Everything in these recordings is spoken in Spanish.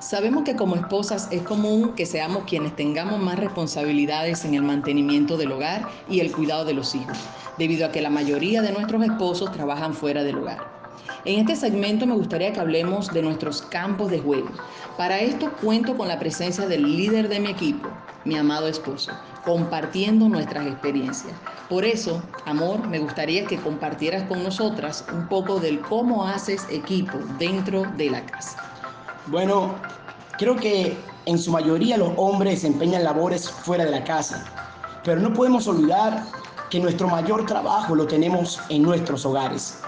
Sabemos que como esposas es común que seamos quienes tengamos más responsabilidades en el mantenimiento del hogar y el cuidado de los hijos, debido a que la mayoría de nuestros esposos trabajan fuera del hogar. En este segmento me gustaría que hablemos de nuestros campos de juego. Para esto cuento con la presencia del líder de mi equipo, mi amado esposo, compartiendo nuestras experiencias. Por eso, amor, me gustaría que compartieras con nosotras un poco del cómo haces equipo dentro de la casa. Bueno, creo que en su mayoría los hombres desempeñan labores fuera de la casa, pero no podemos olvidar que nuestro mayor trabajo lo tenemos en nuestros hogares.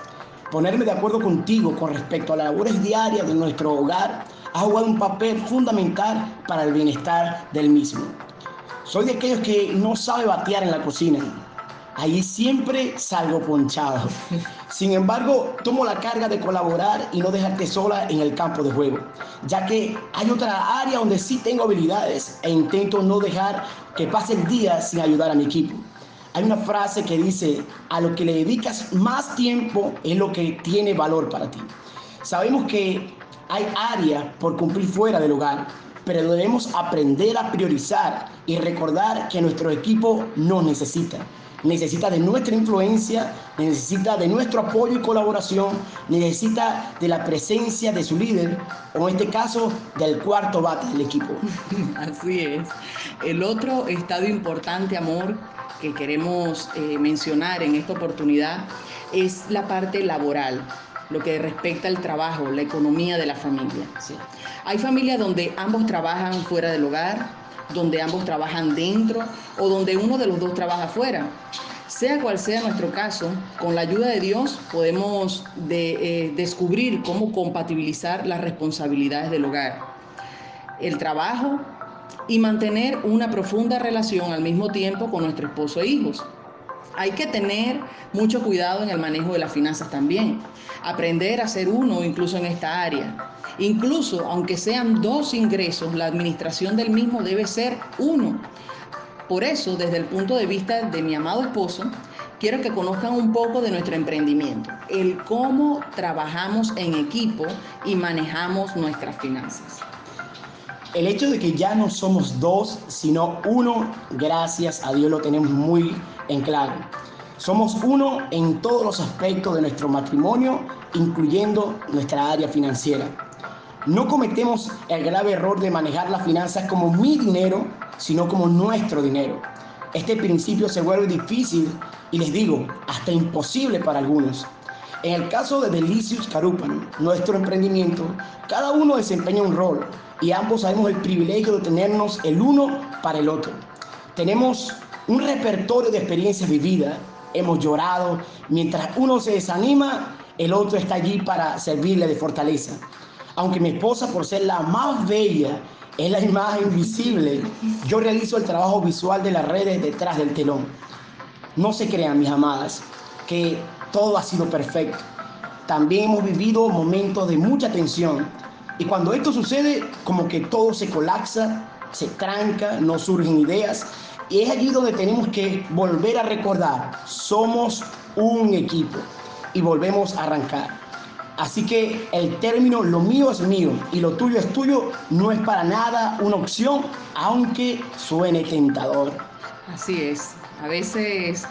Ponerme de acuerdo contigo con respecto a las labores diarias de nuestro hogar ha jugado un papel fundamental para el bienestar del mismo. Soy de aquellos que no sabe batear en la cocina, Ahí siempre salgo ponchado. Sin embargo, tomo la carga de colaborar y no dejarte sola en el campo de juego, ya que hay otra área donde sí tengo habilidades e intento no dejar que pase el día sin ayudar a mi equipo. Hay una frase que dice, a lo que le dedicas más tiempo es lo que tiene valor para ti. Sabemos que hay áreas por cumplir fuera del hogar, pero debemos aprender a priorizar y recordar que nuestro equipo nos necesita necesita de nuestra influencia, necesita de nuestro apoyo y colaboración, necesita de la presencia de su líder, o en este caso del cuarto bate del equipo. Así es. El otro estadio importante, amor, que queremos eh, mencionar en esta oportunidad es la parte laboral lo que respecta al trabajo, la economía de la familia. Hay familias donde ambos trabajan fuera del hogar, donde ambos trabajan dentro o donde uno de los dos trabaja fuera. Sea cual sea nuestro caso, con la ayuda de Dios podemos eh, descubrir cómo compatibilizar las responsabilidades del hogar, el trabajo y mantener una profunda relación al mismo tiempo con nuestro esposo e hijos. Hay que tener mucho cuidado en el manejo de las finanzas también, aprender a ser uno incluso en esta área Incluso, aunque sean dos ingresos, la administración del mismo debe ser uno. Por eso, desde el punto de vista de mi amado esposo, quiero que conozcan un poco de nuestro emprendimiento, el cómo trabajamos en equipo y manejamos nuestras finanzas. El hecho de que ya no somos dos, sino uno, gracias a Dios lo tenemos muy en claro. Somos uno en todos los aspectos de nuestro matrimonio, incluyendo nuestra área financiera. No cometemos el grave error de manejar las finanzas como mi dinero, sino como nuestro dinero. Este principio se vuelve difícil y les digo, hasta imposible para algunos. En el caso de Delicious Carupan, nuestro emprendimiento, cada uno desempeña un rol y ambos sabemos el privilegio de tenernos el uno para el otro. Tenemos un repertorio de experiencias vividas, hemos llorado, mientras uno se desanima, el otro está allí para servirle de fortaleza aunque mi esposa, por ser la más bella, es la imagen visible, yo realizo el trabajo visual de las redes detrás del telón. No se crean, mis amadas, que todo ha sido perfecto. También hemos vivido momentos de mucha tensión. Y cuando esto sucede, como que todo se colapsa, se tranca, no surgen ideas. Y es allí donde tenemos que volver a recordar, somos un equipo. Y volvemos a arrancar. Así que el término lo mío es mío y lo tuyo es tuyo no es para nada una opción, aunque suene tentador. Así es. A veces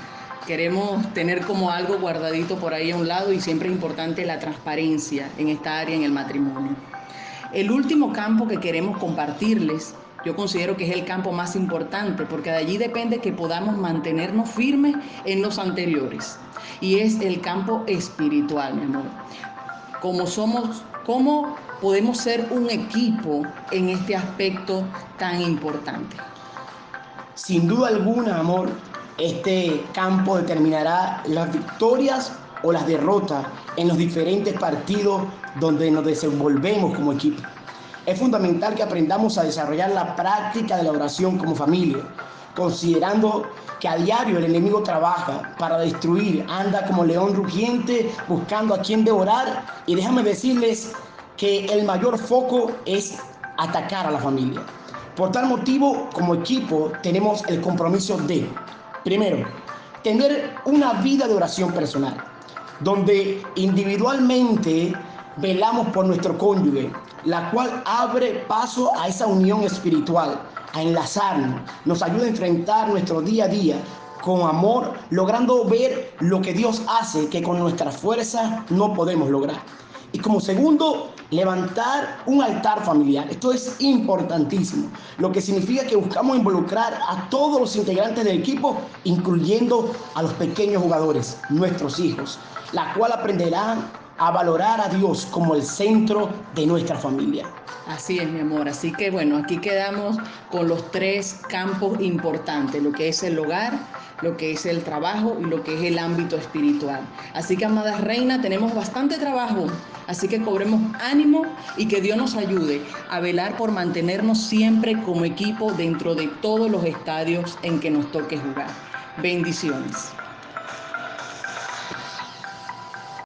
queremos tener como algo guardadito por ahí a un lado y siempre es importante la transparencia en esta área en el matrimonio. El último campo que queremos compartirles, yo considero que es el campo más importante porque de allí depende que podamos mantenernos firmes en los anteriores y es el campo espiritual, mi amor cómo somos, cómo podemos ser un equipo en este aspecto tan importante. Sin duda alguna, amor, este campo determinará las victorias o las derrotas en los diferentes partidos donde nos desenvolvemos como equipo. Es fundamental que aprendamos a desarrollar la práctica de la oración como familia, considerando que a diario el enemigo trabaja para destruir, anda como león rugiente buscando a quien devorar y déjame decirles que el mayor foco es atacar a la familia. Por tal motivo, como equipo, tenemos el compromiso de, primero, tener una vida de oración personal, donde individualmente velamos por nuestro cónyuge, la cual abre paso a esa unión espiritual, a enlazarnos, nos ayuda a enfrentar nuestro día a día con amor, logrando ver lo que Dios hace que con nuestra fuerza no podemos lograr. Y como segundo, levantar un altar familiar. Esto es importantísimo, lo que significa que buscamos involucrar a todos los integrantes del equipo, incluyendo a los pequeños jugadores, nuestros hijos, la cual aprenderán a valorar a Dios como el centro de nuestra familia. Así es, mi amor. Así que bueno, aquí quedamos con los tres campos importantes, lo que es el hogar, lo que es el trabajo y lo que es el ámbito espiritual. Así que, amada reina, tenemos bastante trabajo, así que cobremos ánimo y que Dios nos ayude a velar por mantenernos siempre como equipo dentro de todos los estadios en que nos toque jugar. Bendiciones.